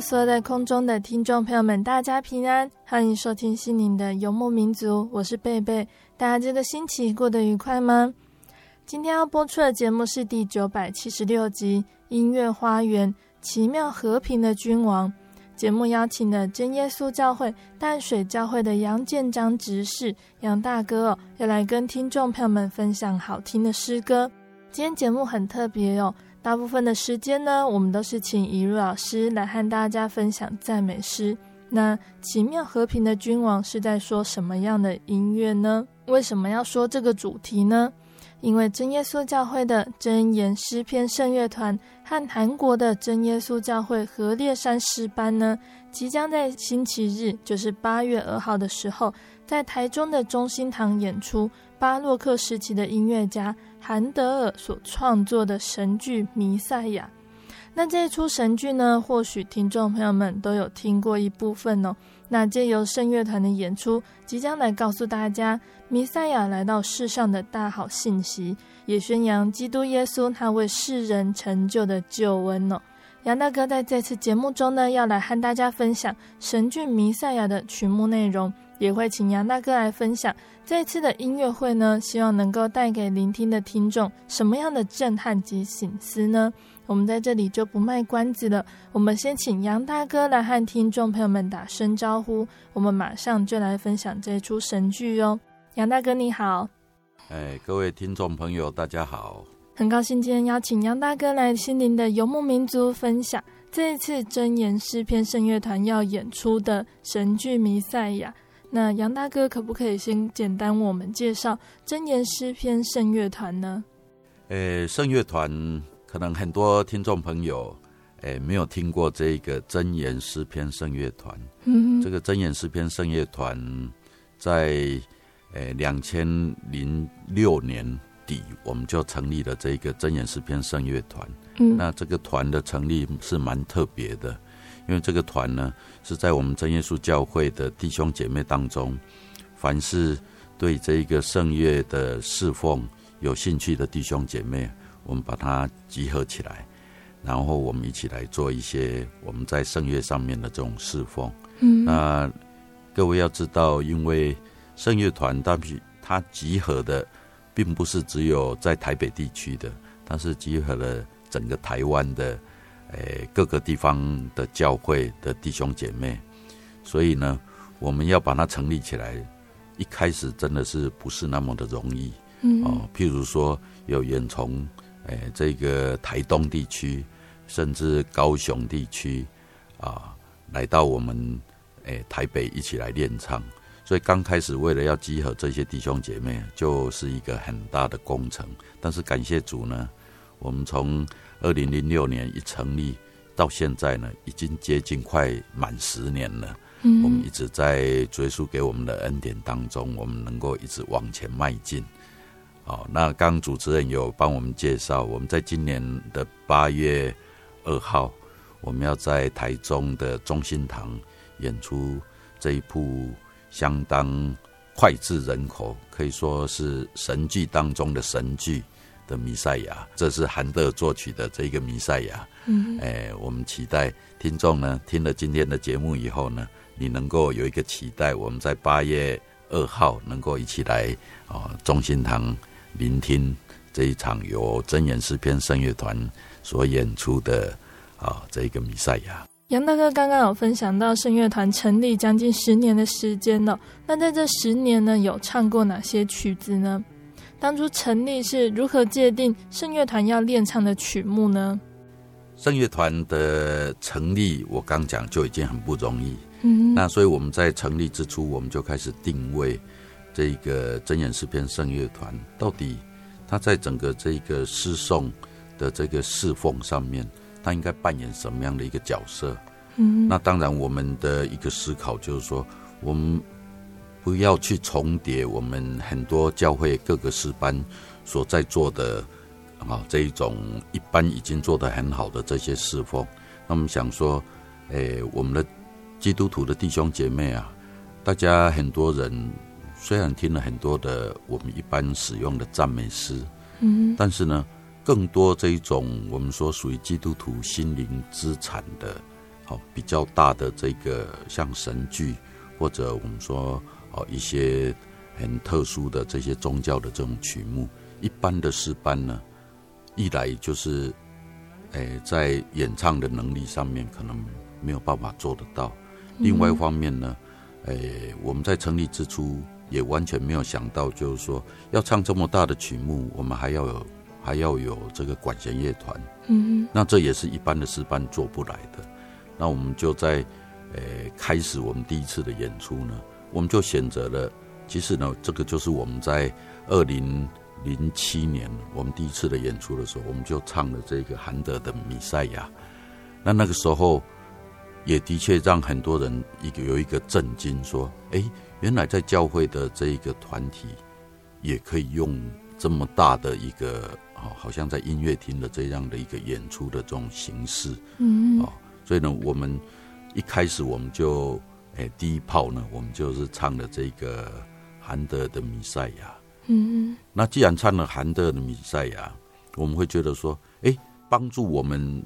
所有在空中的听众朋友们，大家平安，欢迎收听心灵的游牧民族，我是贝贝。大家这个星期过得愉快吗？今天要播出的节目是第九百七十六集《音乐花园：奇妙和平的君王》。节目邀请了真耶稣教会淡水教会的杨建章执事杨大哥哦，要来跟听众朋友们分享好听的诗歌。今天节目很特别哦。大部分的时间呢，我们都是请怡如老师来和大家分享赞美诗。那奇妙和平的君王是在说什么样的音乐呢？为什么要说这个主题呢？因为真耶稣教会的真言诗篇圣乐团和韩国的真耶稣教会和烈山诗班呢，即将在星期日，就是八月二号的时候，在台中的中心堂演出巴洛克时期的音乐家韩德尔所创作的神剧《弥赛亚》。那这一出神剧呢，或许听众朋友们都有听过一部分哦。那借由圣乐团的演出，即将来告诉大家弥赛亚来到世上的大好信息，也宣扬基督耶稣他为世人成就的救恩哦。杨大哥在这次节目中呢，要来和大家分享神剧《弥赛亚》的曲目内容，也会请杨大哥来分享这次的音乐会呢，希望能够带给聆听的听众什么样的震撼及醒思呢？我们在这里就不卖关子了，我们先请杨大哥来和听众朋友们打声招呼。我们马上就来分享这出神剧哟。杨大哥你好，哎，各位听众朋友大家好，很高兴今天邀请杨大哥来心灵的游牧民族分享这一次真言诗篇圣乐团要演出的神剧《弥赛亚》。那杨大哥可不可以先简单为我们介绍真言诗篇圣乐团呢？呃，圣乐团。可能很多听众朋友，诶，没有听过这个真言诗篇圣乐团。嗯，这个真言诗篇圣乐团，在诶两千零六年底，我们就成立了这个真言诗篇圣乐团。嗯，那这个团的成立是蛮特别的，因为这个团呢，是在我们真耶稣教会的弟兄姐妹当中，凡是对这一个圣乐的侍奉有兴趣的弟兄姐妹。我们把它集合起来，然后我们一起来做一些我们在圣乐上面的这种侍奉。嗯，那各位要知道，因为圣乐团它它集合的，并不是只有在台北地区的，它是集合了整个台湾的，诶各个地方的教会的弟兄姐妹。所以呢，我们要把它成立起来，一开始真的是不是那么的容易。嗯，哦，譬如说有远从。诶，这个台东地区，甚至高雄地区，啊，来到我们哎台北一起来练唱，所以刚开始为了要集合这些弟兄姐妹，就是一个很大的工程。但是感谢主呢，我们从二零零六年一成立到现在呢，已经接近快满十年了。嗯，我们一直在追溯给我们的恩典当中，我们能够一直往前迈进。好，那刚主持人有帮我们介绍，我们在今年的八月二号，我们要在台中的中心堂演出这一部相当脍炙人口，可以说是神剧当中的神剧的弥赛亚。这是韩德尔作曲的这个弥赛亚。嗯，哎，我们期待听众呢听了今天的节目以后呢，你能够有一个期待，我们在八月二号能够一起来啊中心堂聆听这一场由真言诗篇声乐团所演出的啊这个弥赛亚。杨大哥刚刚有分享到圣乐团成立将近十年的时间了，那在这十年呢，有唱过哪些曲子呢？当初成立是如何界定圣乐团要练唱的曲目呢？圣乐团的成立，我刚讲就已经很不容易。嗯，那所以我们在成立之初，我们就开始定位这个真言诗篇圣乐团到底它在整个这个诗颂的这个侍奉上面。它应该扮演什么样的一个角色？嗯，那当然，我们的一个思考就是说，我们不要去重叠我们很多教会各个师班所在做的啊这一种一般已经做得很好的这些侍奉。那我们想说，诶，我们的基督徒的弟兄姐妹啊，大家很多人虽然听了很多的我们一般使用的赞美诗，嗯，但是呢。更多这一种我们说属于基督徒心灵资产的，好比较大的这个像神剧，或者我们说哦一些很特殊的这些宗教的这种曲目，一般的诗班呢，一来就是，诶在演唱的能力上面可能没有办法做得到，另外一方面呢，诶我们在成立之初也完全没有想到，就是说要唱这么大的曲目，我们还要有。还要有这个管弦乐团，嗯，那这也是一般的诗班做不来的。那我们就在，呃，开始我们第一次的演出呢，我们就选择了。其实呢，这个就是我们在二零零七年我们第一次的演出的时候，我们就唱了这个韩德的《弥赛亚》。那那个时候也的确让很多人一个有一个震惊，说：“哎，原来在教会的这一个团体也可以用这么大的一个。”哦，好像在音乐厅的这样的一个演出的这种形式，嗯，哦，所以呢，我们一开始我们就，诶、欸，第一炮呢，我们就是唱了这个韩德的弥赛亚，嗯，那既然唱了韩德的弥赛亚，我们会觉得说，哎、欸，帮助我们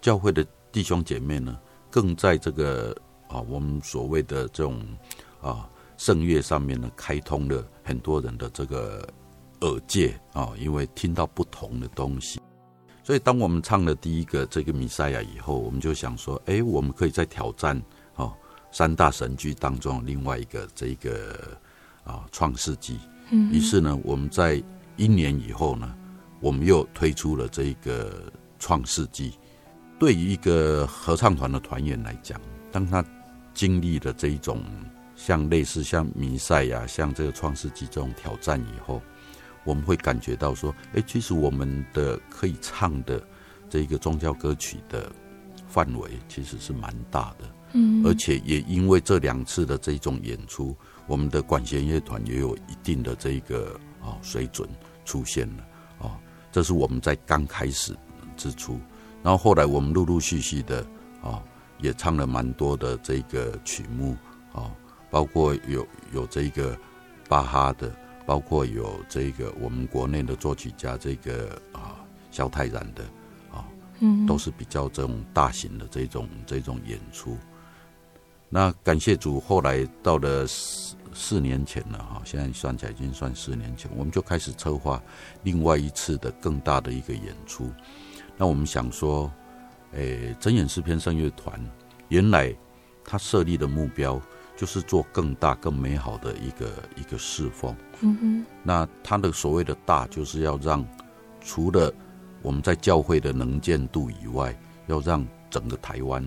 教会的弟兄姐妹呢，更在这个啊，我们所谓的这种啊圣乐上面呢，开通了很多人的这个。耳界啊，因为听到不同的东西，所以当我们唱了第一个这个弥赛亚以后，我们就想说，哎，我们可以再挑战哦，三大神剧当中另外一个这个啊创世纪。嗯，于是呢，我们在一年以后呢，我们又推出了这个创世纪。对于一个合唱团的团员来讲，当他经历了这一种像类似像弥赛亚、像这个创世纪这种挑战以后，我们会感觉到说，哎，其实我们的可以唱的这个宗教歌曲的范围其实是蛮大的，嗯，而且也因为这两次的这种演出，我们的管弦乐团也有一定的这个啊水准出现了，哦，这是我们在刚开始之初，然后后来我们陆陆续续的啊也唱了蛮多的这个曲目，啊，包括有有这个巴哈的。包括有这个我们国内的作曲家，这个啊萧泰然的啊，嗯，都是比较这种大型的这种这种演出。那感谢主，后来到了四四年前了哈，现在算起来已经算四年前，我们就开始策划另外一次的更大的一个演出。那我们想说，诶，真言诗篇圣乐团原来他设立的目标。就是做更大、更美好的一个一个侍奉。嗯哼。那他的所谓的大，就是要让除了我们在教会的能见度以外，要让整个台湾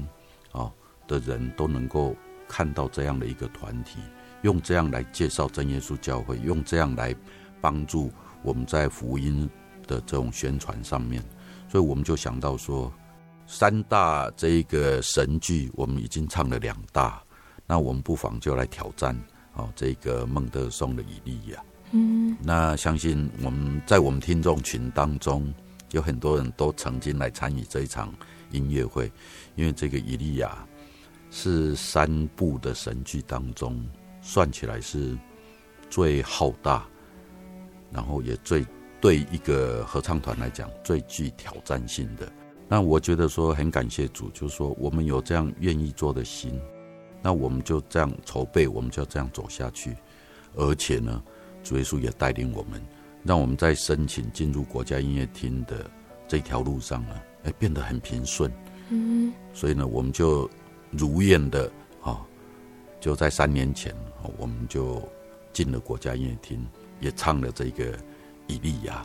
啊的人都能够看到这样的一个团体，用这样来介绍真耶稣教会，用这样来帮助我们在福音的这种宣传上面。所以我们就想到说，三大这一个神剧，我们已经唱了两大。那我们不妨就来挑战哦，这个孟德松的以利亚。嗯，那相信我们在我们听众群当中，有很多人都曾经来参与这一场音乐会，因为这个以利亚是三部的神剧当中算起来是最浩大，然后也最对一个合唱团来讲最具挑战性的。那我觉得说很感谢主，就是说我们有这样愿意做的心，那我们就这样筹备，我们就这样走下去。而且呢，主耶稣也带领我们，让我们在申请进入国家音乐厅的这条路上呢，哎，变得很平顺。嗯，所以呢，我们就如愿的啊，就在三年前，我们就进了国家音乐厅，也唱了这个《以利亚》。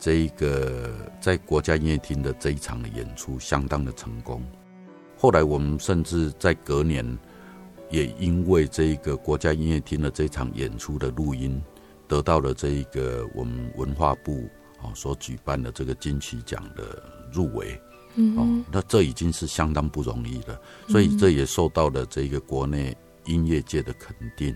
这一个在国家音乐厅的这一场的演出相当的成功，后来我们甚至在隔年，也因为这一个国家音乐厅的这场演出的录音，得到了这一个我们文化部啊所举办的这个金曲奖的入围，哦，那这已经是相当不容易了，所以这也受到了这个国内音乐界的肯定。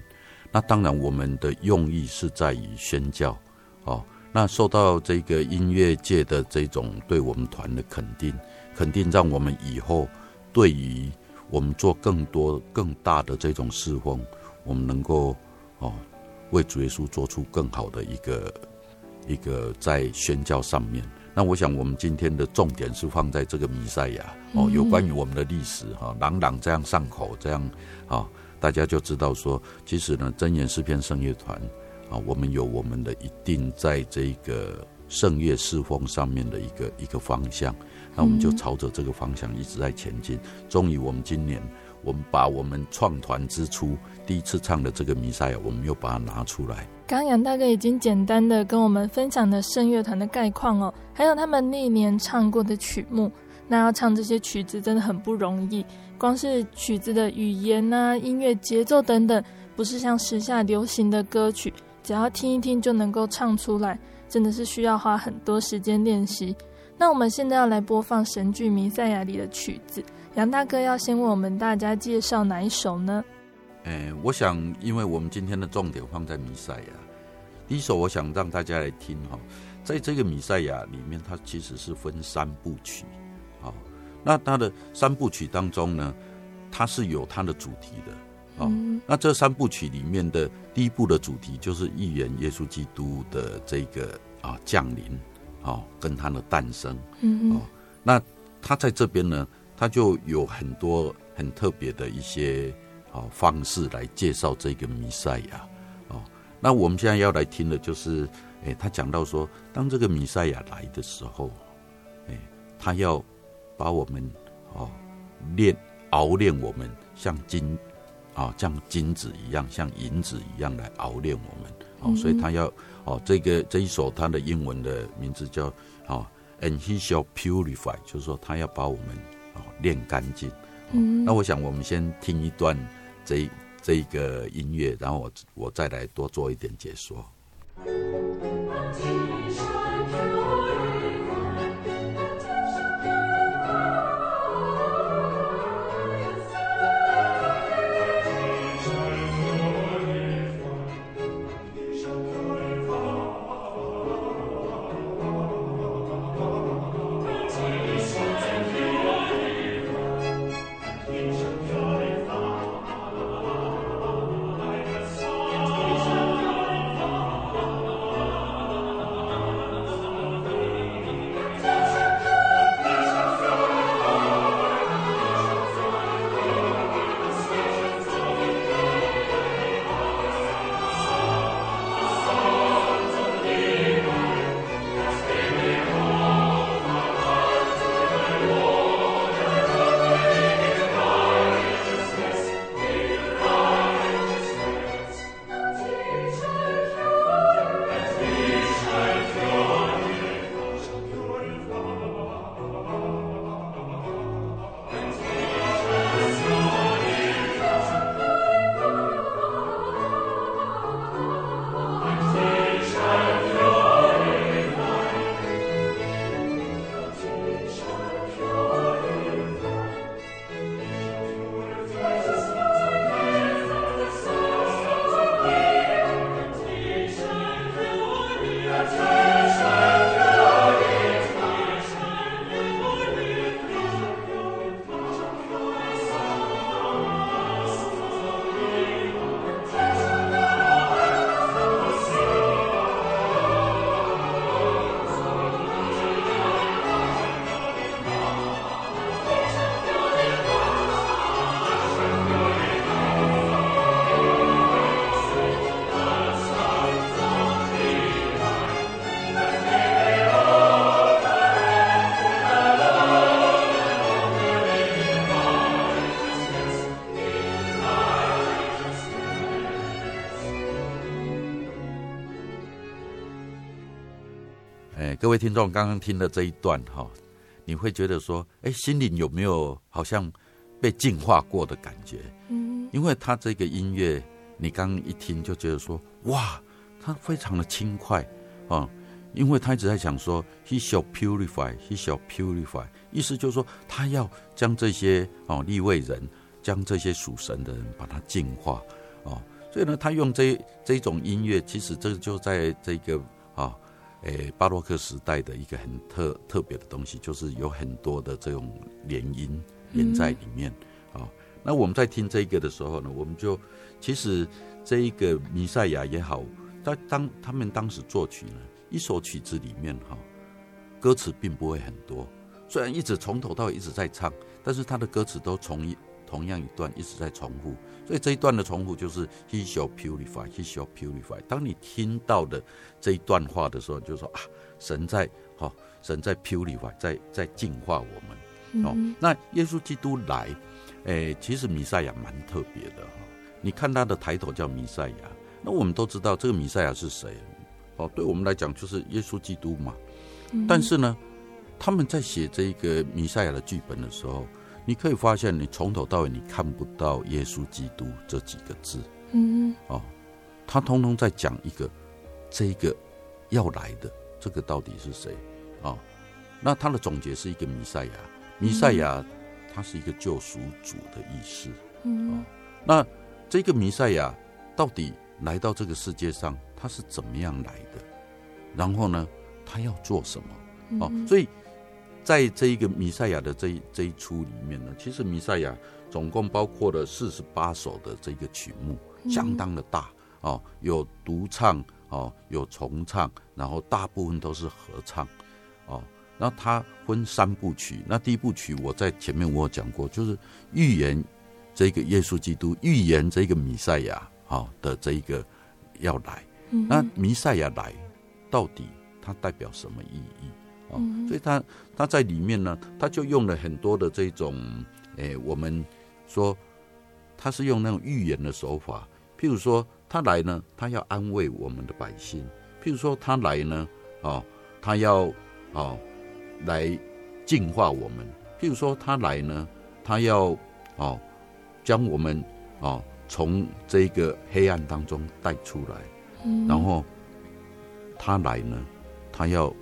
那当然，我们的用意是在于宣教，哦。那受到这个音乐界的这种对我们团的肯定，肯定让我们以后对于我们做更多更大的这种侍奉，我们能够哦为主耶稣做出更好的一个一个在宣教上面。那我想我们今天的重点是放在这个弥赛亚哦，有关于我们的历史哈，朗朗这样上口，这样啊，大家就知道说，其实呢，真言诗篇圣乐团。啊，我们有我们的一定在这个圣乐侍奉上面的一个一个方向，那我们就朝着这个方向一直在前进。终于，我们今年我们把我们创团之初第一次唱的这个弥赛亚，我们又把它拿出来。刚杨大哥已经简单的跟我们分享了圣乐团的概况哦，还有他们历年唱过的曲目。那要唱这些曲子真的很不容易，光是曲子的语言啊、音乐节奏等等，不是像时下流行的歌曲。只要听一听就能够唱出来，真的是需要花很多时间练习。那我们现在要来播放神剧《弥赛亚》里的曲子，杨大哥要先为我们大家介绍哪一首呢？欸，我想，因为我们今天的重点放在弥赛亚，一首我想让大家来听哈，在这个弥赛亚里面，它其实是分三部曲，好，那它的三部曲当中呢，它是有它的主题的。哦，那这三部曲里面的第一部的主题就是预言耶稣基督的这个啊降临，哦，跟他的诞生，嗯，哦，那他在这边呢，他就有很多很特别的一些啊方式来介绍这个弥赛亚，哦，那我们现在要来听的就是，哎，他讲到说，当这个弥赛亚来的时候，哎，他要把我们哦炼熬炼我们，像金。啊，像金子一样，像银子一样来熬炼我们。哦，所以他要哦，这个这一首他的英文的名字叫哦，And He shall purify，就是说他要把我们哦炼干净。嗯，那我想我们先听一段这这个音乐，然后我我再来多做一点解说。位听众，刚刚听的这一段哈，你会觉得说，哎，心里有没有好像被净化过的感觉？嗯，因为他这个音乐，你刚刚一听就觉得说，哇，他非常的轻快啊，因为他一直在想说，He shall purify, He shall purify，意思就是说，他要将这些哦立位人，将这些属神的人，把它净化哦，所以呢，他用这这种音乐，其实这就在这个啊。诶，巴洛克时代的一个很特特别的东西，就是有很多的这种联音连在里面啊、嗯哦。那我们在听这个的时候呢，我们就其实这一个弥赛亚也好，在当他们当时作曲呢，一首曲子里面哈、哦，歌词并不会很多，虽然一直从头到尾一直在唱，但是他的歌词都从一。同样一段一直在重复，所以这一段的重复就是 He shall purify, He shall purify。当你听到的这一段话的时候，就说啊，神在哈、哦，神在 purify，在在净化我们。哦，嗯、那耶稣基督来，诶，其实弥赛亚蛮特别的哈。你看他的抬头叫弥赛亚，那我们都知道这个弥赛亚是谁？哦，对我们来讲就是耶稣基督嘛。但是呢，他们在写这个弥赛亚的剧本的时候。你可以发现，你从头到尾你看不到耶稣基督这几个字，嗯，哦，他通通在讲一个，这一个要来的这个到底是谁？哦，那他的总结是一个弥赛亚，弥赛亚他是一个救赎主的意思，嗯，哦，那这个弥赛亚到底来到这个世界上，他是怎么样来的？然后呢，他要做什么？哦，所以。在这一个弥赛亚的这一这一出里面呢，其实弥赛亚总共包括了四十八首的这个曲目，相当的大哦，有独唱哦，有重唱，然后大部分都是合唱哦。那它分三部曲，那第一部曲我在前面我有讲过，就是预言这个耶稣基督，预言这个弥赛亚啊的这一个要来。那弥赛亚来到底它代表什么意义？嗯、所以他他在里面呢，他就用了很多的这种，诶，我们说他是用那种预言的手法，譬如说他来呢，他要安慰我们的百姓；譬如说他来呢，哦，他要哦来净化我们；譬如说他来呢，他要哦将我们哦从这个黑暗当中带出来，嗯、然后他来呢，他要哦。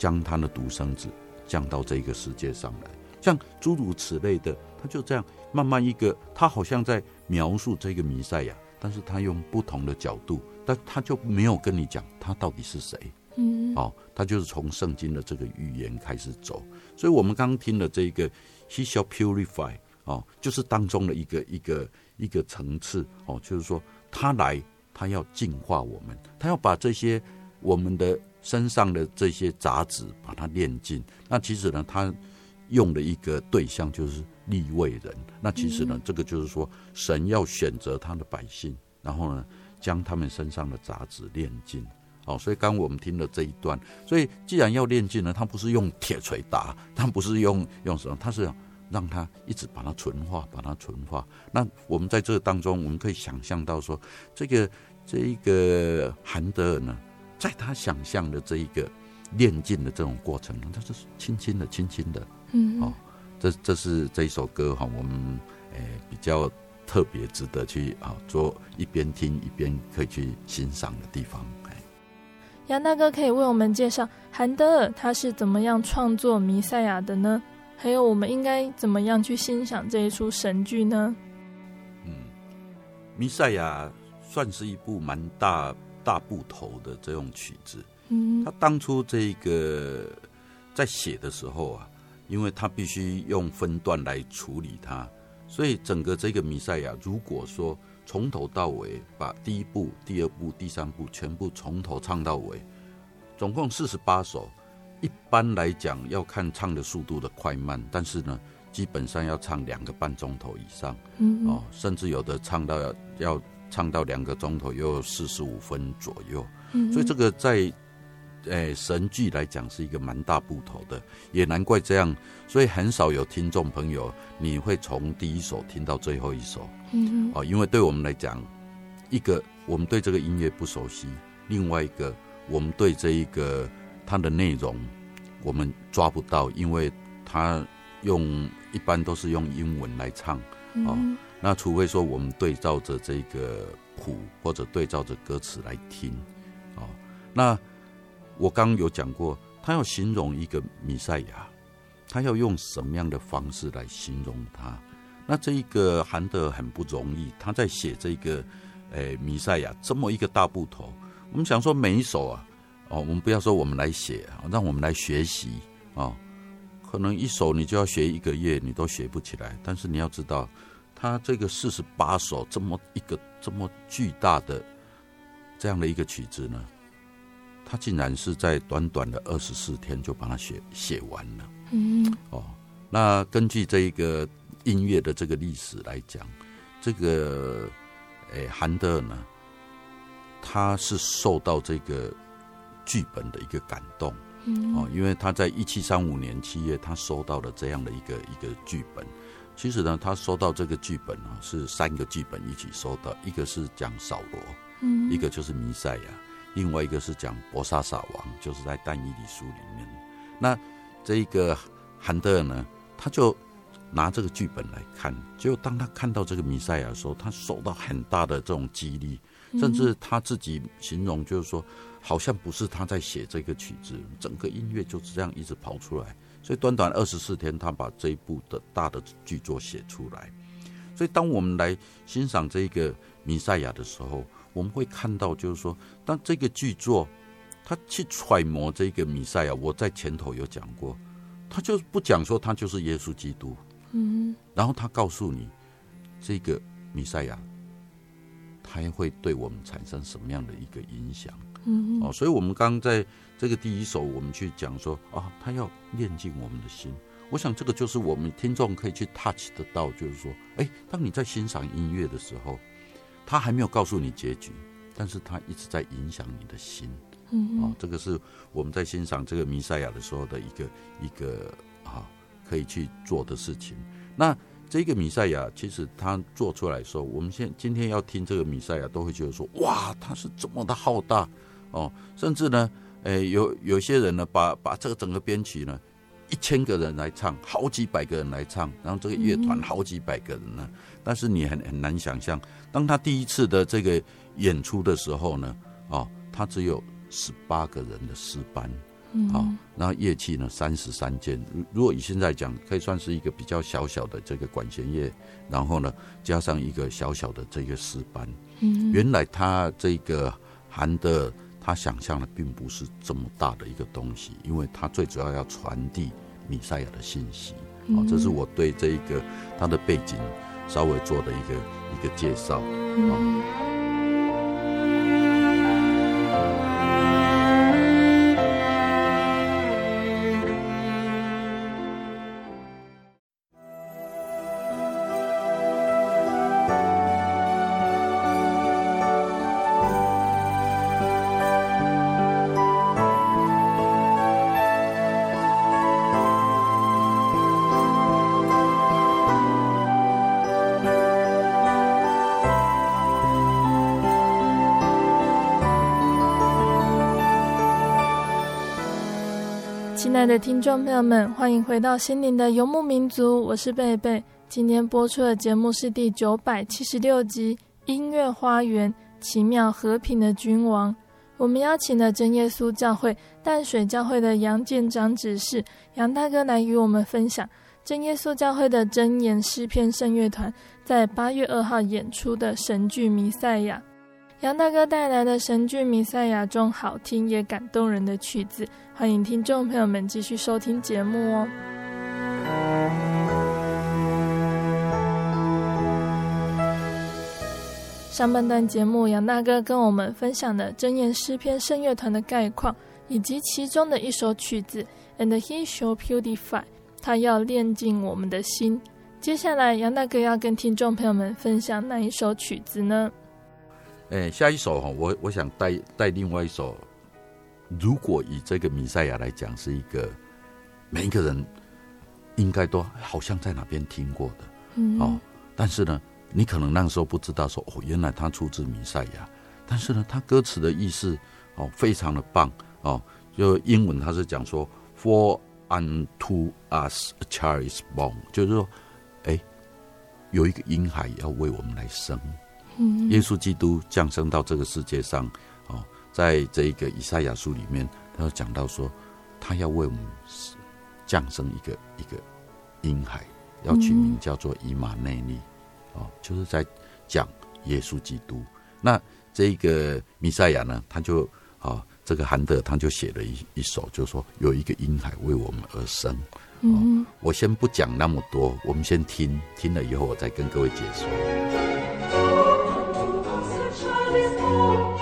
将他的独生子降到这个世界上来，像诸如此类的，他就这样慢慢一个，他好像在描述这个弥赛亚，但是他用不同的角度，但他就没有跟你讲他到底是谁，嗯，哦，他就是从圣经的这个预言开始走，所以我们刚刚听的这个 He shall purify，哦，就是当中的一个一个一个层次，哦，就是说他来，他要净化我们，他要把这些我们的。身上的这些杂质，把它炼净。那其实呢，他用的一个对象就是立位人。那其实呢，嗯、这个就是说，神要选择他的百姓，然后呢，将他们身上的杂质炼净。好，所以刚我们听了这一段，所以既然要炼净呢，他不是用铁锤打，他不是用用什么，他是让他一直把它纯化，把它纯化。那我们在这当中，我们可以想象到说，这个这一个韩德尔呢。在他想象的这一个练劲的这种过程中，他就是轻轻的、轻轻的，嗯，哦，这这是这一首歌哈，我们诶比较特别值得去啊做一边听一边可以去欣赏的地方。杨大哥可以为我们介绍韩德尔他是怎么样创作弥赛亚的呢？还有我们应该怎么样去欣赏这一出神剧呢？嗯，弥赛亚算是一部蛮大。大部头的这种曲子，嗯，他当初这个在写的时候啊，因为他必须用分段来处理它，所以整个这个弥赛亚，如果说从头到尾把第一部、第二部、第三部全部从头唱到尾，总共四十八首，一般来讲要看唱的速度的快慢，但是呢，基本上要唱两个半钟头以上，嗯，哦，甚至有的唱到要要。唱到两个钟头又四十五分左右，嗯、所以这个在诶、欸、神剧来讲是一个蛮大部头的，也难怪这样，所以很少有听众朋友你会从第一首听到最后一首，嗯，哦，因为对我们来讲，一个我们对这个音乐不熟悉，另外一个我们对这一个它的内容我们抓不到，因为它用一般都是用英文来唱。哦。嗯、那除非说我们对照着这个谱或者对照着歌词来听哦。那我刚有讲过，他要形容一个弥赛亚，他要用什么样的方式来形容他？那这一个韩德很不容易，他在写这个。诶，弥赛亚这么一个大部头，我们想说每一首啊，哦，我们不要说我们来写啊，让我们来学习啊，可能一首你就要学一个月，你都学不起来。但是你要知道，他这个四十八首这么一个这么巨大的这样的一个曲子呢，他竟然是在短短的二十四天就把它写写完了。嗯，哦，那根据这一个音乐的这个历史来讲，这个。诶，韩德尔呢，他是受到这个剧本的一个感动，嗯，哦，因为他在一七三五年七月，他收到了这样的一个一个剧本。其实呢，他收到这个剧本啊，是三个剧本一起收到，一个是讲扫罗，嗯，一个就是弥赛亚，另外一个是讲伯沙撒王，就是在但以理书里面。那这一个韩德尔呢，他就。拿这个剧本来看，结果当他看到这个弥赛亚的时候，他受到很大的这种激励，甚至他自己形容就是说，好像不是他在写这个曲子，整个音乐就是这样一直跑出来。所以短短二十四天，他把这一部的大的剧作写出来。所以当我们来欣赏这个弥赛亚的时候，我们会看到就是说，当这个剧作他去揣摩这个弥赛亚，我在前头有讲过，他就不讲说他就是耶稣基督。嗯，然后他告诉你，这个弥赛亚，他会对我们产生什么样的一个影响？嗯，哦，所以我们刚刚在这个第一首，我们去讲说啊，他要练进我们的心。我想这个就是我们听众可以去 touch 得到，就是说，哎，当你在欣赏音乐的时候，他还没有告诉你结局，但是他一直在影响你的心。嗯，哦，这个是我们在欣赏这个弥赛亚的时候的一个一个啊。可以去做的事情。那这个弥赛亚，其实他做出来的时候，我们现今天要听这个弥赛亚，都会觉得说，哇，他是这么的浩大哦。甚至呢，诶，有有些人呢，把把这个整个编曲呢，一千个人来唱，好几百个人来唱，然后这个乐团好几百个人呢。嗯、但是你很很难想象，当他第一次的这个演出的时候呢，哦，他只有十八个人的诗班。好，然后乐器呢，三十三件。如果以现在讲，可以算是一个比较小小的这个管弦乐，然后呢，加上一个小小的这个诗班。嗯，原来他这个韩德尔他想象的并不是这么大的一个东西，因为他最主要要传递米赛亚的信息。好，这是我对这一个他的背景稍微做的一个一个介绍。嗯亲爱的听众朋友们，欢迎回到心灵的游牧民族，我是贝贝。今天播出的节目是第九百七十六集《音乐花园：奇妙和平的君王》。我们邀请了真耶稣教会淡水教会的杨建长执事杨大哥来与我们分享真耶稣教会的真言诗篇圣乐团在八月二号演出的神剧《弥赛亚》。杨大哥带来的神剧《弥赛亚》中好听也感动人的曲子，欢迎听众朋友们继续收听节目哦。上半段节目，杨大哥跟我们分享了真言诗篇圣乐团的概况，以及其中的一首曲子《And He Shall Purify》，他要炼净我们的心。接下来，杨大哥要跟听众朋友们分享哪一首曲子呢？哎，下一首哈，我我想带带另外一首。如果以这个弥赛亚来讲，是一个每一个人应该都好像在哪边听过的，嗯，哦，但是呢，你可能那时候不知道说哦，原来它出自弥赛亚。但是呢，它歌词的意思哦，非常的棒哦，就英文他是讲说，For unto us a child is born，就是说，哎，有一个婴孩要为我们来生。嗯，耶稣基督降生到这个世界上，哦，在这一个以赛亚书里面，他有讲到说，他要为我们降生一个一个婴孩，要取名叫做以马内利，哦，就是在讲耶稣基督。那这个弥赛亚呢，他就啊、哦，这个韩德他就写了一一首，就是说有一个婴孩为我们而生。哦，我先不讲那么多，我们先听，听了以后我再跟各位解说。Thank you.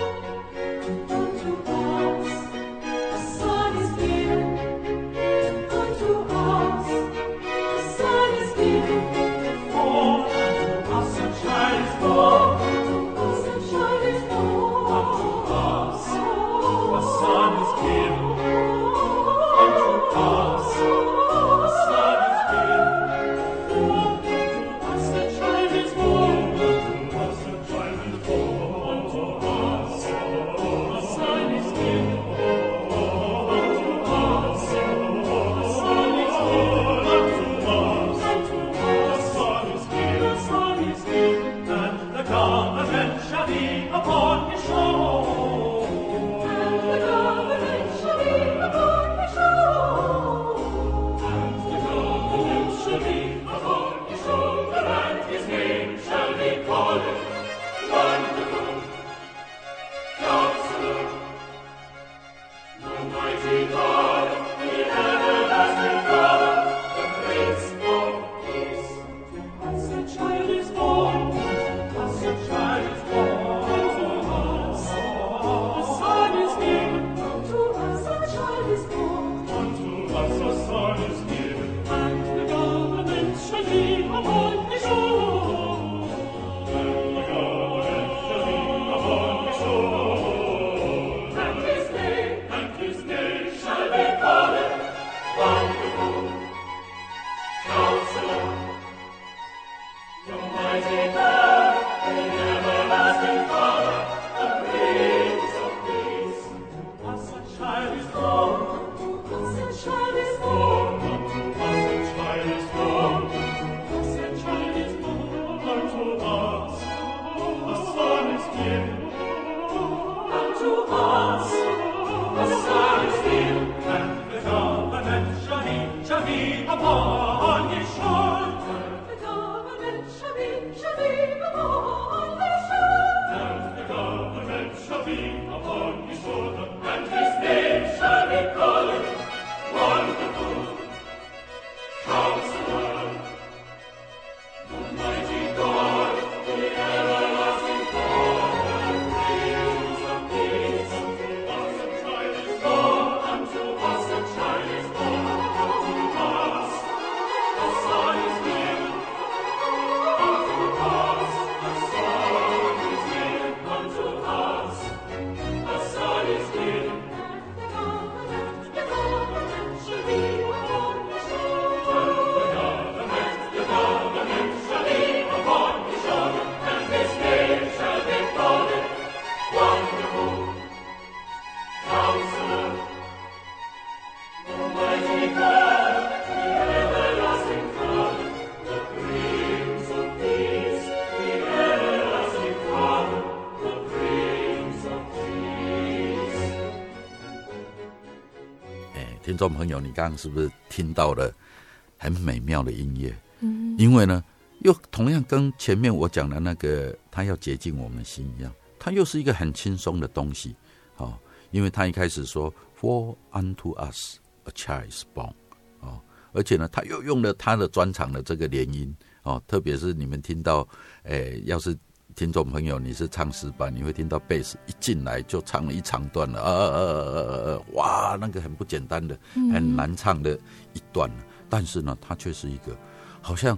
in apogni sud 众朋友，你刚刚是不是听到了很美妙的音乐？嗯，因为呢，又同样跟前面我讲的那个他要洁净我们的心一样，他又是一个很轻松的东西。哦，因为他一开始说 “For unto us a child is born”，哦，而且呢，他又用了他的专长的这个连音，哦，特别是你们听到，诶，要是。听众朋友，你是唱诗班，你会听到贝斯一进来就唱了一长段了，呃呃呃呃呃，哇，那个很不简单的，很难唱的一段。但是呢，它却是一个，好像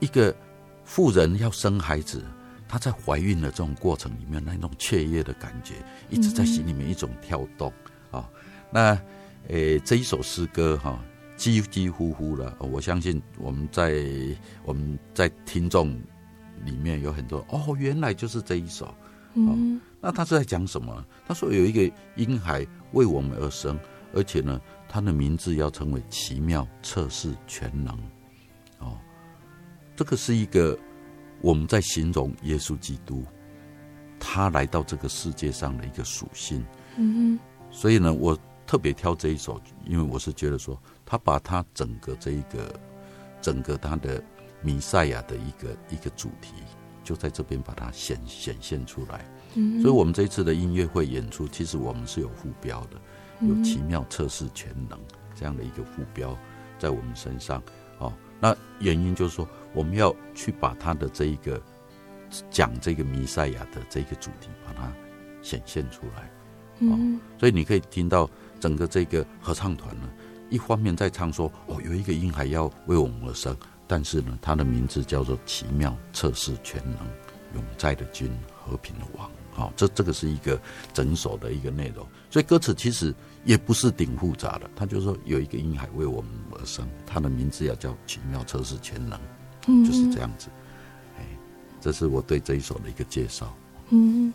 一个妇人要生孩子，她在怀孕的这种过程里面，那种雀跃的感觉，一直在心里面一种跳动啊。那诶，这一首诗歌哈，几几乎乎了，我相信我们在我们在听众。里面有很多哦，原来就是这一首。嗯、哦，那他是在讲什么？他说有一个婴孩为我们而生，而且呢，他的名字要成为奇妙、测试、全能。哦，这个是一个我们在形容耶稣基督，他来到这个世界上的一个属性。嗯哼。所以呢，我特别挑这一首，因为我是觉得说，他把他整个这一个，整个他的弥赛亚的一个一个主题，就在这边把它显显现出来。嗯。所以我们这一次的音乐会演出，其实我们是有副标的。有奇妙、测试、全能这样的一个副标在我们身上，哦，那原因就是说，我们要去把他的这一个讲这个弥赛亚的这个主题，把它显现出来，哦，所以你可以听到整个这个合唱团呢，一方面在唱说，哦，有一个婴孩要为我们而生，但是呢，他的名字叫做奇妙、测试、全能、永在的君、和平的王。好，这这个是一个整首的一个内容，所以歌词其实也不是挺复杂的。他就说有一个婴孩为我们而生，他的名字要叫奇妙、测试、全能，嗯，就是这样子。哎，这是我对这一首的一个介绍。嗯，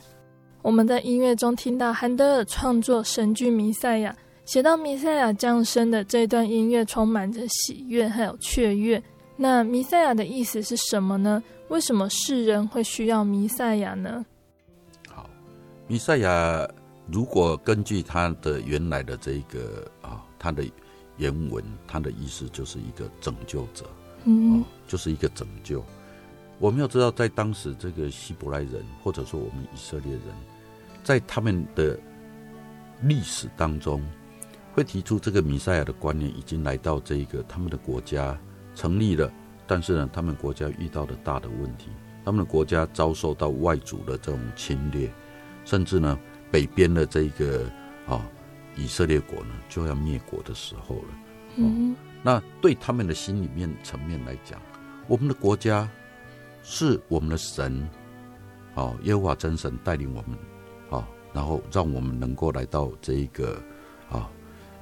我们在音乐中听到韩德尔创作神剧《弥赛亚》，写到弥赛亚降生的这段音乐充满着喜悦还有雀跃。那弥赛亚的意思是什么呢？为什么世人会需要弥赛亚呢？好弥赛亚，如果根据他的原来的这个啊，他的原文，他的意思就是一个拯救者，嗯，就是一个拯救。我们要知道，在当时这个希伯来人，或者说我们以色列人，在他们的历史当中，会提出这个弥赛亚的观念，已经来到这一个他们的国家成立了，但是呢，他们国家遇到了大的问题，他们的国家遭受到外族的这种侵略。甚至呢，北边的这个啊、哦，以色列国呢就要灭国的时候了。哦，那对他们的心里面层面来讲，我们的国家是我们的神，哦，耶和华真神带领我们，啊、哦，然后让我们能够来到这一个啊、哦，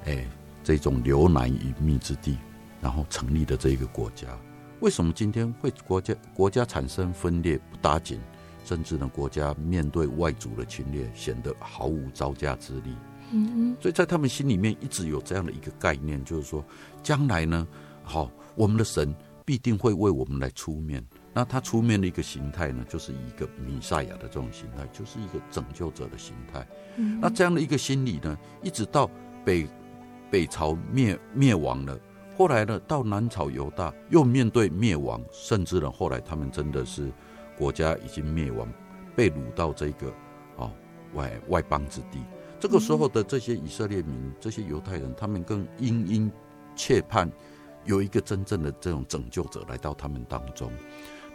哎，这种流难与蜜之地，然后成立的这一个国家，为什么今天会国家国家产生分裂不打紧？甚至呢，国家面对外族的侵略，显得毫无招架之力。嗯嗯，所以在他们心里面一直有这样的一个概念，就是说，将来呢，好，我们的神必定会为我们来出面。那他出面的一个形态呢，就是一个弥赛亚的这种形态，就是一个拯救者的形态。嗯，那这样的一个心理呢，一直到北北朝灭灭亡了，后来呢，到南朝犹大又面对灭亡，甚至呢，后来他们真的是。国家已经灭亡，被掳到这个哦外外邦之地。这个时候的这些以色列民、这些犹太人，他们更殷殷切盼有一个真正的这种拯救者来到他们当中。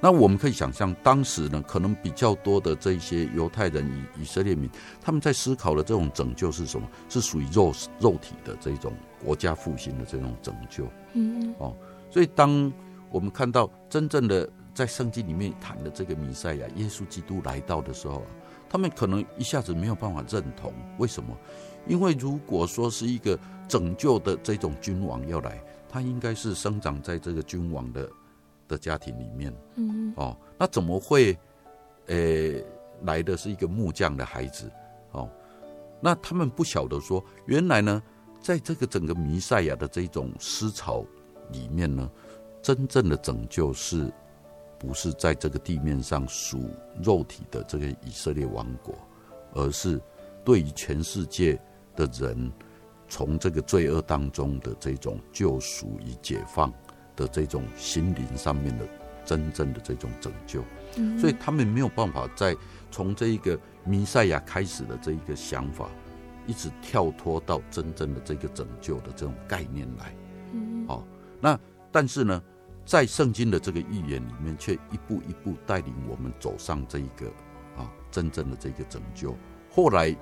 那我们可以想象，当时呢，可能比较多的这些犹太人以以色列民，他们在思考的这种拯救是什么？是属于肉肉体的这种国家复兴的这种拯救。嗯，哦，所以当我们看到真正的。在圣经里面谈的这个弥赛亚，耶稣基督来到的时候啊，他们可能一下子没有办法认同。为什么？因为如果说是一个拯救的这种君王要来，他应该是生长在这个君王的的家庭里面。嗯，哦，那怎么会，呃，来的是一个木匠的孩子？哦，那他们不晓得说，原来呢，在这个整个弥赛亚的这种思潮里面呢，真正的拯救是。不是在这个地面上属肉体的这个以色列王国，而是对于全世界的人，从这个罪恶当中的这种救赎与解放的这种心灵上面的真正的这种拯救。所以他们没有办法再从这一个弥赛亚开始的这一个想法，一直跳脱到真正的这个拯救的这种概念来。哦，那但是呢，在圣经的这个预言里面，却一步一步带领我们走上这一个啊真正的这个拯救。后来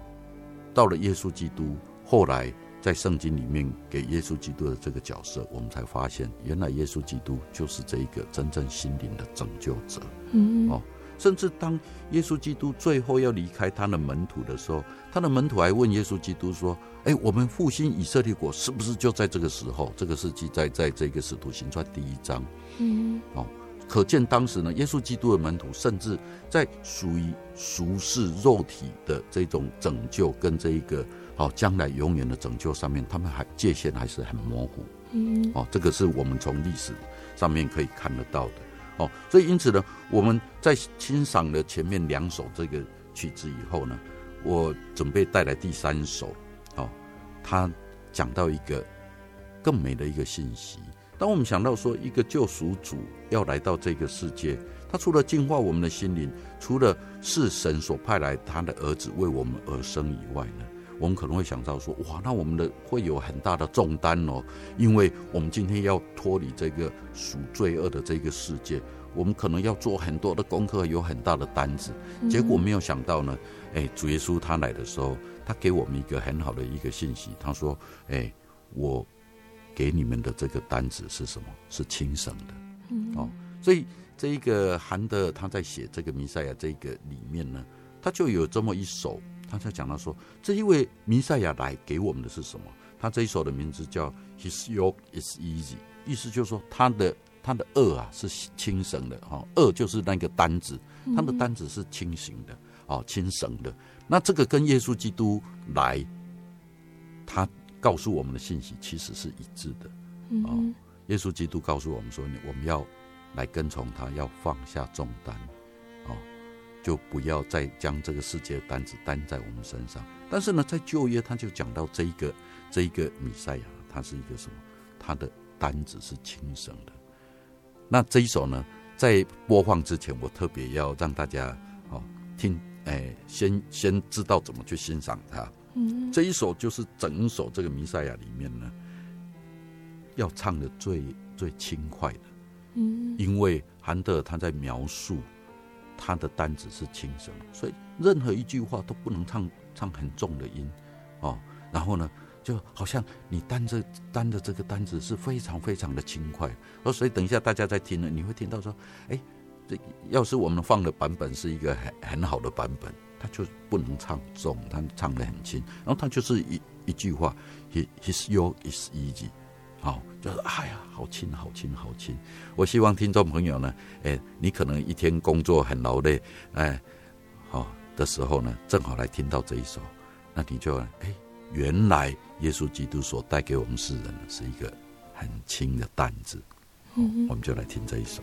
到了耶稣基督，后来在圣经里面给耶稣基督的这个角色，我们才发现，原来耶稣基督就是这一个真正心灵的拯救者。嗯，哦。甚至当耶稣基督最后要离开他的门徒的时候，他的门徒还问耶稣基督说：“哎，我们复兴以色列国是不是就在这个时候？”这个是记载在这个使徒行传第一章。嗯，哦，可见当时呢，耶稣基督的门徒甚至在属于俗世肉体的这种拯救跟这一个好，将来永远的拯救上面，他们还界限还是很模糊。嗯，哦，这个是我们从历史上面可以看得到的。哦，所以因此呢，我们在欣赏了前面两首这个曲子以后呢，我准备带来第三首。哦，他讲到一个更美的一个信息。当我们想到说一个救赎主要来到这个世界，他除了净化我们的心灵，除了是神所派来他的儿子为我们而生以外呢，我们可能会想到说，哇，那我们的会有很大的重担哦，因为我们今天要脱离这个属罪恶的这个世界，我们可能要做很多的功课，有很大的担子。结果没有想到呢，哎，主耶稣他来的时候，他给我们一个很好的一个信息，他说，哎，我给你们的这个单子是什么？是轻省的。哦，所以这一个韩德他在写这个弥赛亚这个里面呢，他就有这么一首。他在讲到说，这一位弥赛亚来给我们的是什么？他这一首的名字叫 His yoke is easy，意思就是说他的他的恶啊是轻省的哈，轭就是那个单子，他的单子是轻省的哦，轻省的。那这个跟耶稣基督来，他告诉我们的信息其实是一致的哦。耶稣基督告诉我们说，我们要来跟从他，要放下重担。就不要再将这个世界的担子担在我们身上。但是呢，在旧约他就讲到这一个这一个弥赛亚，他是一个什么？他的担子是轻省的。那这一首呢，在播放之前，我特别要让大家哦听，哎，先先知道怎么去欣赏它。嗯，这一首就是整首这个弥赛亚里面呢，要唱的最最轻快的。嗯，因为韩德尔他在描述。他的单子是轻声，所以任何一句话都不能唱唱很重的音，哦，然后呢，就好像你担着担着这个单子是非常非常的轻快，哦，所以等一下大家在听呢，你会听到说，哎，这要是我们放的版本是一个很很好的版本，他就不能唱重，他唱得很轻，然后他就是一一句话，His His yoke is easy。好，就是哎呀，好轻，好轻，好轻。我希望听众朋友呢，哎，你可能一天工作很劳累，哎，好的时候呢，正好来听到这一首，那你就哎，原来耶稣基督所带给我们世人的是一个很轻的担子，嗯，我们就来听这一首。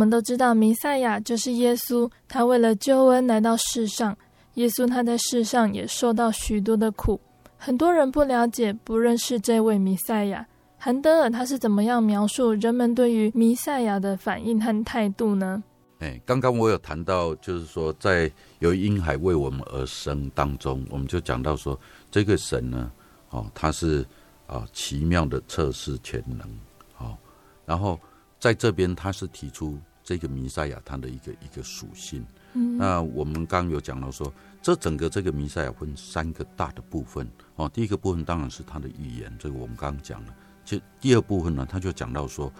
我们都知道，弥赛亚就是耶稣，他为了救恩来到世上。耶稣他在世上也受到许多的苦，很多人不了解、不认识这位弥赛亚。韩德尔他是怎么样描述人们对于弥赛亚的反应和态度呢？哎，刚刚我有谈到，就是说，在由婴孩为我们而生当中，我们就讲到说，这个神呢，哦，他是啊奇妙的测试全能，好，然后在这边他是提出这个弥赛亚他的一个一个属性。嗯，那我们刚刚有讲到说，这整个这个弥赛亚分三个大的部分，哦，第一个部分当然是他的预言，这个我们刚刚讲了。其第二部分呢，他就讲到说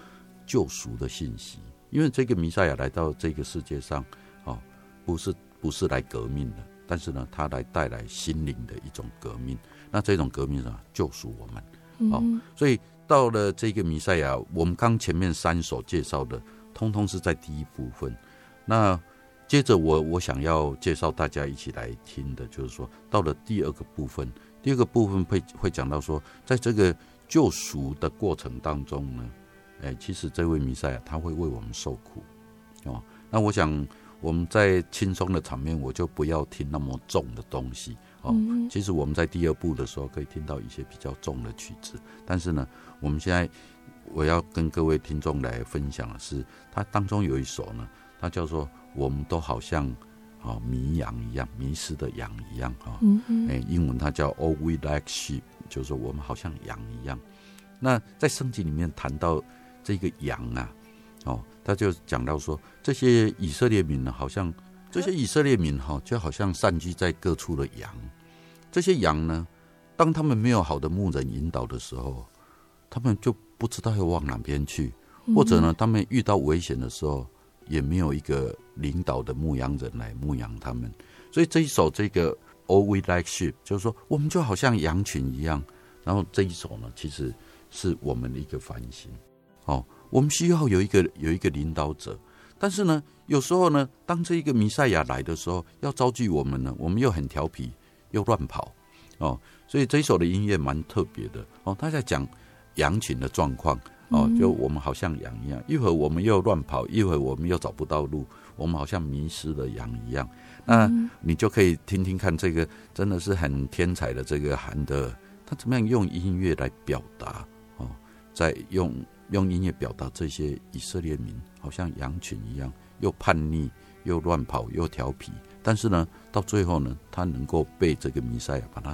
救赎的信息。因为这个弥赛亚来到这个世界上，哦，不是不是来革命的，但是呢，他来带来心灵的一种革命。那这种革命呢，救赎我们，哦，所以到了这个弥赛亚，我们刚前面三首介绍的，通通是在第一部分。那接着我我想要介绍大家一起来听的，就是说到了第二个部分，第二个部分会会讲到说，在这个救赎的过程当中呢。哎，其实这位弥赛亚他会为我们受苦，哦，那我想我们在轻松的场面，我就不要听那么重的东西哦。其实我们在第二部的时候可以听到一些比较重的曲子，但是呢，我们现在我要跟各位听众来分享的是，它当中有一首呢，它叫做“我们都好像啊迷羊一样，迷失的羊一样”哈。嗯，哎，英文它叫 “All we like sheep”，就是说我们好像羊一样。那在圣经里面谈到。这个羊啊，哦，他就讲到说，这些以色列民呢，好像这些以色列民哈，就好像散居在各处的羊。这些羊呢，当他们没有好的牧人引导的时候，他们就不知道要往哪边去，或者呢，他们遇到危险的时候，也没有一个领导的牧羊人来牧羊他们。所以这一首这个 All We Like Sheep，就是说我们就好像羊群一样。然后这一首呢，其实是我们的一个反省。哦，我们需要有一个有一个领导者，但是呢，有时候呢，当这一个弥赛亚来的时候，要召集我们呢，我们又很调皮，又乱跑，哦，所以这一首的音乐蛮特别的哦。他在讲羊群的状况哦，就我们好像羊一样，一会儿我们又乱跑，一会儿我们又找不到路，我们好像迷失了羊一样。那你就可以听听看，这个真的是很天才的这个韩德尔，他怎么样用音乐来表达哦，在用。用音乐表达这些以色列民，好像羊群一样，又叛逆，又乱跑，又调皮。但是呢，到最后呢，他能够被这个弥赛亚把他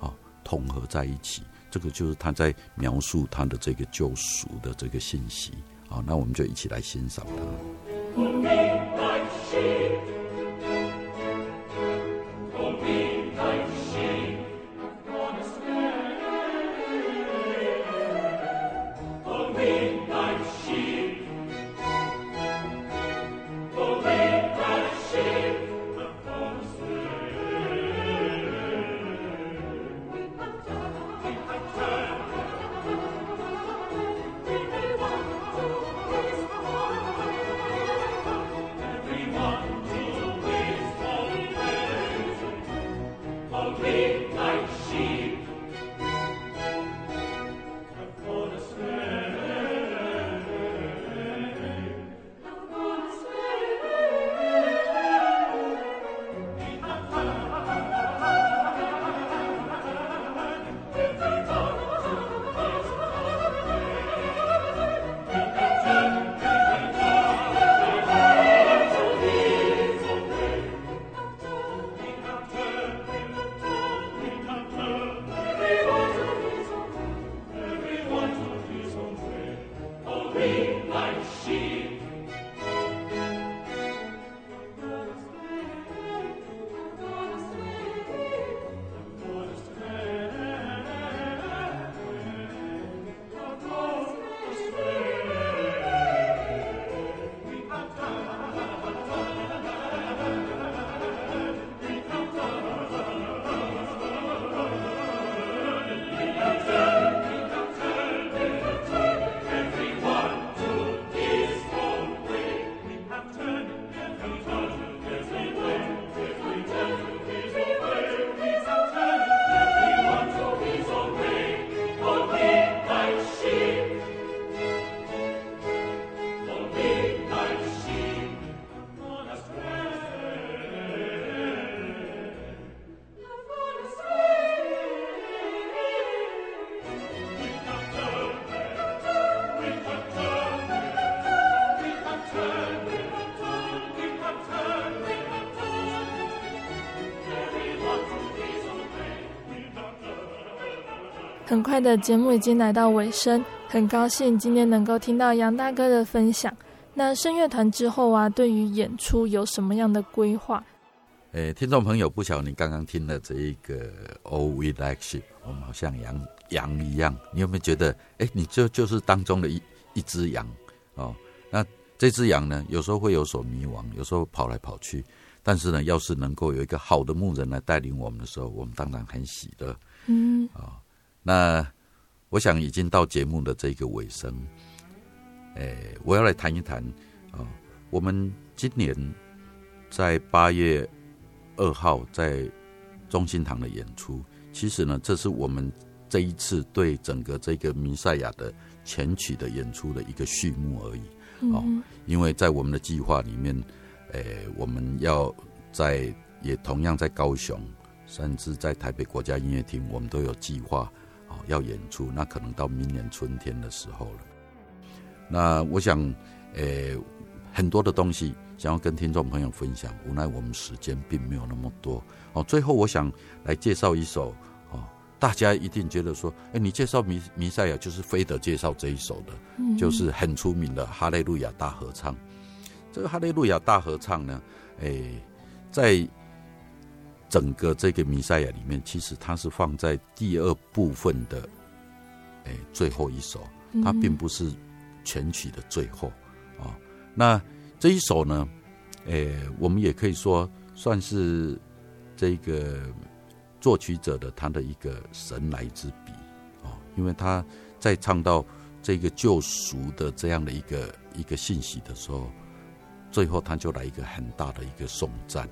啊统合在一起。这个就是他在描述他的这个救赎的这个信息。好，那我们就一起来欣赏他。很快的节目已经来到尾声，很高兴今天能够听到杨大哥的分享。那声乐团之后啊，对于演出有什么样的规划？诶，听众朋友，不晓得你刚刚听了这一个《All We Like Sheep》，我们好像羊羊一样，你有没有觉得？诶，你就就是当中的一一只羊哦。那这只羊呢，有时候会有所迷惘，有时候跑来跑去。但是呢，要是能够有一个好的牧人来带领我们的时候，我们当然很喜乐。那我想已经到节目的这个尾声，诶，我要来谈一谈啊、哦，我们今年在八月二号在中心堂的演出，其实呢，这是我们这一次对整个这个弥赛亚的前曲的演出的一个序幕而已。哦，因为在我们的计划里面。诶，我们要在也同样在高雄，甚至在台北国家音乐厅，我们都有计划啊要演出。那可能到明年春天的时候了。那我想，诶，很多的东西想要跟听众朋友分享，无奈我们时间并没有那么多。哦，最后我想来介绍一首哦，大家一定觉得说，诶，你介绍弥弥赛亚就是非得介绍这一首的，嗯、就是很出名的《哈利路亚大合唱》。这个哈利路亚大合唱呢，诶，在整个这个弥赛亚里面，其实它是放在第二部分的，诶，最后一首，它并不是全曲的最后啊、哦。那这一首呢，诶，我们也可以说算是这个作曲者的他的一个神来之笔啊、哦，因为他在唱到这个救赎的这样的一个一个信息的时候。最后，他就来一个很大的一个颂赞，哦，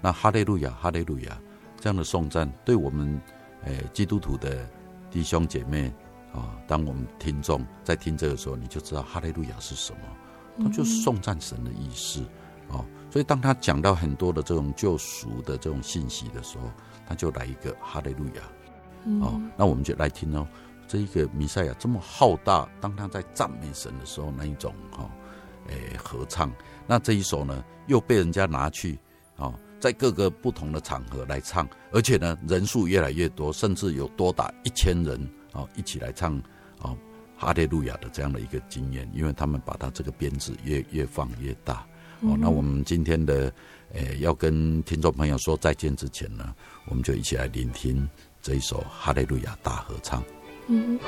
那哈利路亚，哈利路亚这样的颂赞，对我们诶基督徒的弟兄姐妹啊，当我们听众在听这个时候，你就知道哈利路亚是什么，它就是颂赞神的意思，哦，所以当他讲到很多的这种救赎的这种信息的时候，他就来一个哈利路亚，哦，那我们就来听哦，这一个弥赛亚这么浩大，当他在赞美神的时候，那一种哈。诶，合唱，那这一首呢，又被人家拿去哦，在各个不同的场合来唱，而且呢，人数越来越多，甚至有多达一千人哦，一起来唱哦，哈利路亚的这样的一个经验，因为他们把它这个编制越越放越大哦。那我们今天的诶，要跟听众朋友说再见之前呢，我们就一起来聆听这一首哈利路亚大合唱。嗯。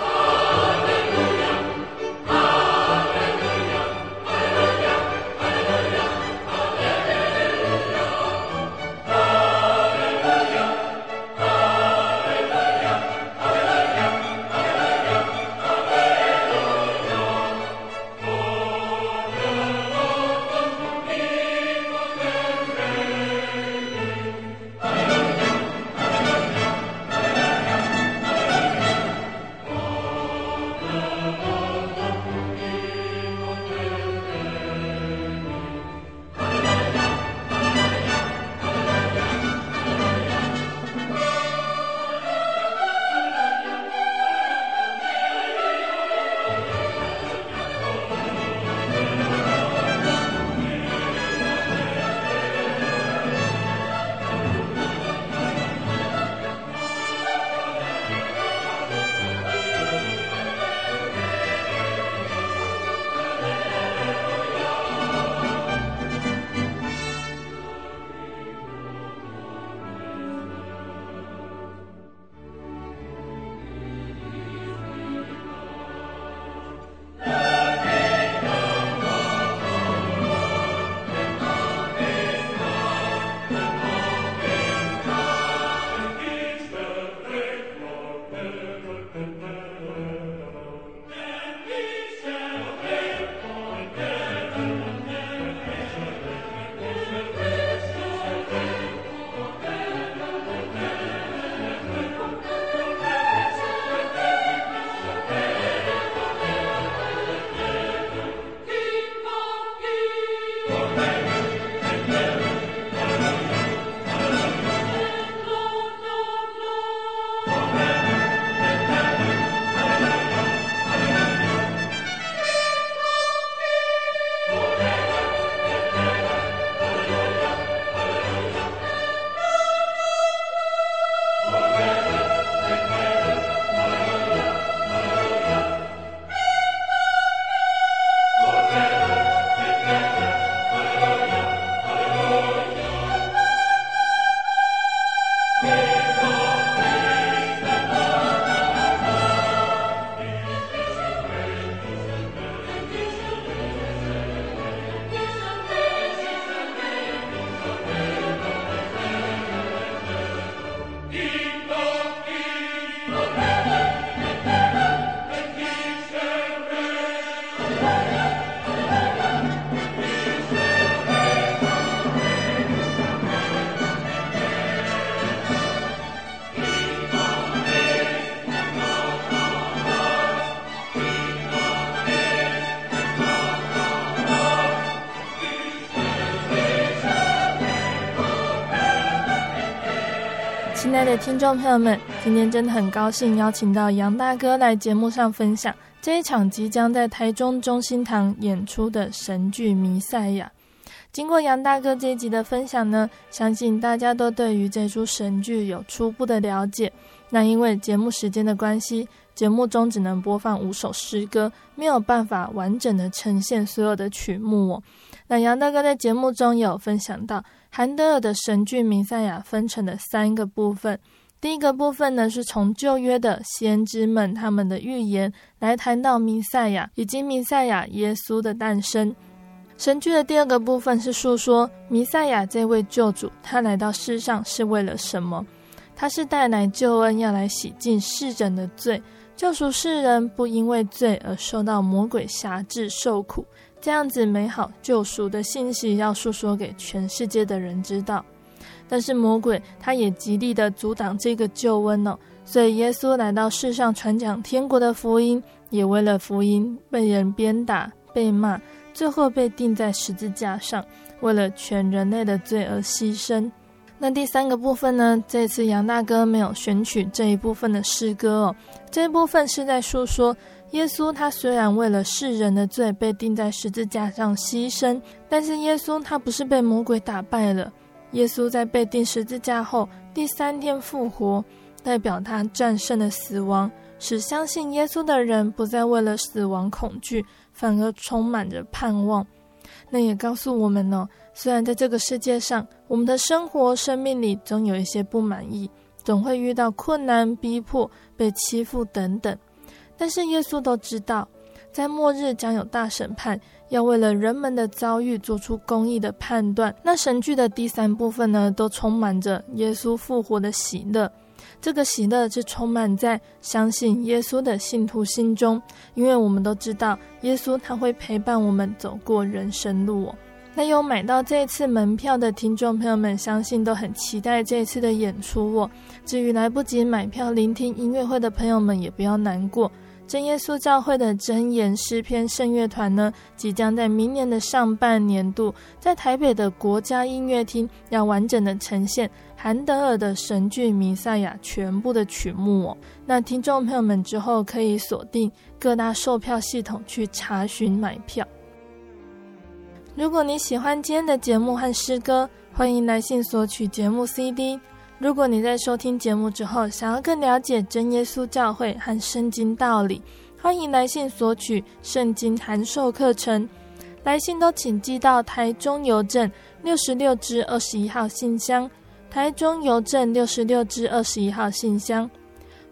亲爱的听众朋友们，今天真的很高兴邀请到杨大哥来节目上分享这一场即将在台中中心堂演出的神剧《弥赛亚》。经过杨大哥这一集的分享呢，相信大家都对于这出神剧有初步的了解。那因为节目时间的关系，节目中只能播放五首诗歌，没有办法完整的呈现所有的曲目哦。那杨大哥在节目中有分享到，韩德尔的神剧《弥赛亚》分成了三个部分。第一个部分呢，是从旧约的先知们他们的预言来谈到弥赛亚以及弥赛亚耶稣的诞生。神剧的第二个部分是述说弥赛亚这位救主，他来到世上是为了什么？他是带来救恩，要来洗净世人的罪，救赎世人不因为罪而受到魔鬼辖制受苦。这样子美好救赎的信息要诉说给全世界的人知道。但是魔鬼他也极力的阻挡这个救恩哦，所以耶稣来到世上传讲天国的福音，也为了福音被人鞭打、被骂。最后被钉在十字架上，为了全人类的罪而牺牲。那第三个部分呢？这次杨大哥没有选取这一部分的诗歌哦。这一部分是在述说，耶稣他虽然为了世人的罪被钉在十字架上牺牲，但是耶稣他不是被魔鬼打败了。耶稣在被钉十字架后，第三天复活，代表他战胜了死亡，使相信耶稣的人不再为了死亡恐惧。反而充满着盼望，那也告诉我们呢，虽然在这个世界上，我们的生活、生命里总有一些不满意，总会遇到困难、逼迫、被欺负等等，但是耶稣都知道，在末日将有大审判，要为了人们的遭遇做出公义的判断。那神剧的第三部分呢，都充满着耶稣复活的喜乐。这个喜乐是充满在相信耶稣的信徒心中，因为我们都知道耶稣他会陪伴我们走过人生路哦。那有买到这次门票的听众朋友们，相信都很期待这次的演出哦。至于来不及买票聆听音乐会的朋友们，也不要难过。真耶稣教会的真言诗篇圣乐团呢，即将在明年的上半年度，在台北的国家音乐厅，要完整的呈现韩德尔的神剧《弥赛亚》全部的曲目哦。那听众朋友们之后可以锁定各大售票系统去查询买票。如果你喜欢今天的节目和诗歌，欢迎来信索取节目 CD。如果你在收听节目之后，想要更了解真耶稣教会和圣经道理，欢迎来信索取圣经函授课程。来信都请寄到台中邮政六十六支二十一号信箱，台中邮政六十六支二十一号信箱，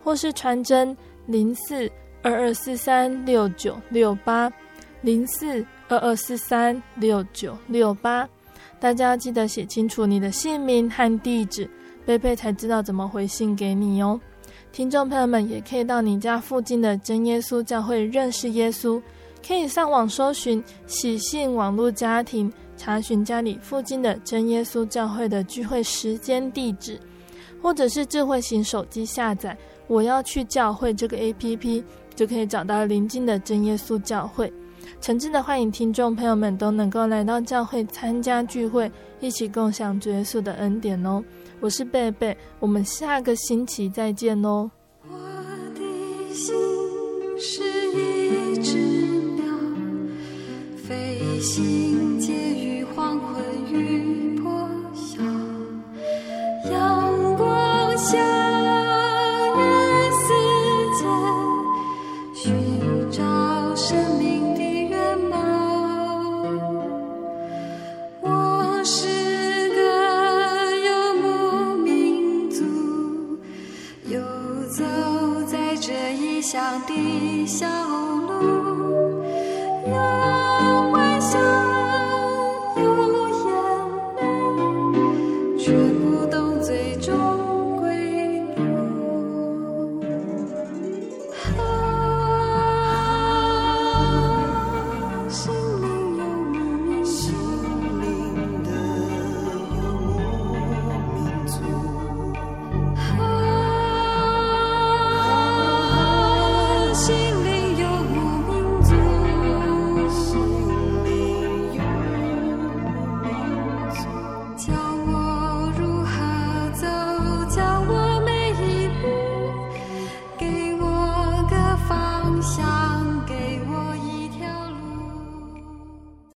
或是传真零四二二四三六九六八零四二二四三六九六八。大家要记得写清楚你的姓名和地址。贝贝才知道怎么回信给你哦。听众朋友们也可以到你家附近的真耶稣教会认识耶稣，可以上网搜寻喜信网络家庭，查询家里附近的真耶稣教会的聚会时间地址，或者是智慧型手机下载“我要去教会”这个 APP，就可以找到邻近的真耶稣教会。诚挚的欢迎听众朋友们都能够来到教会参加聚会，一起共享主耶稣的恩典哦。我是贝贝，我们下个星期再见哦。我的心是一只鸟，飞行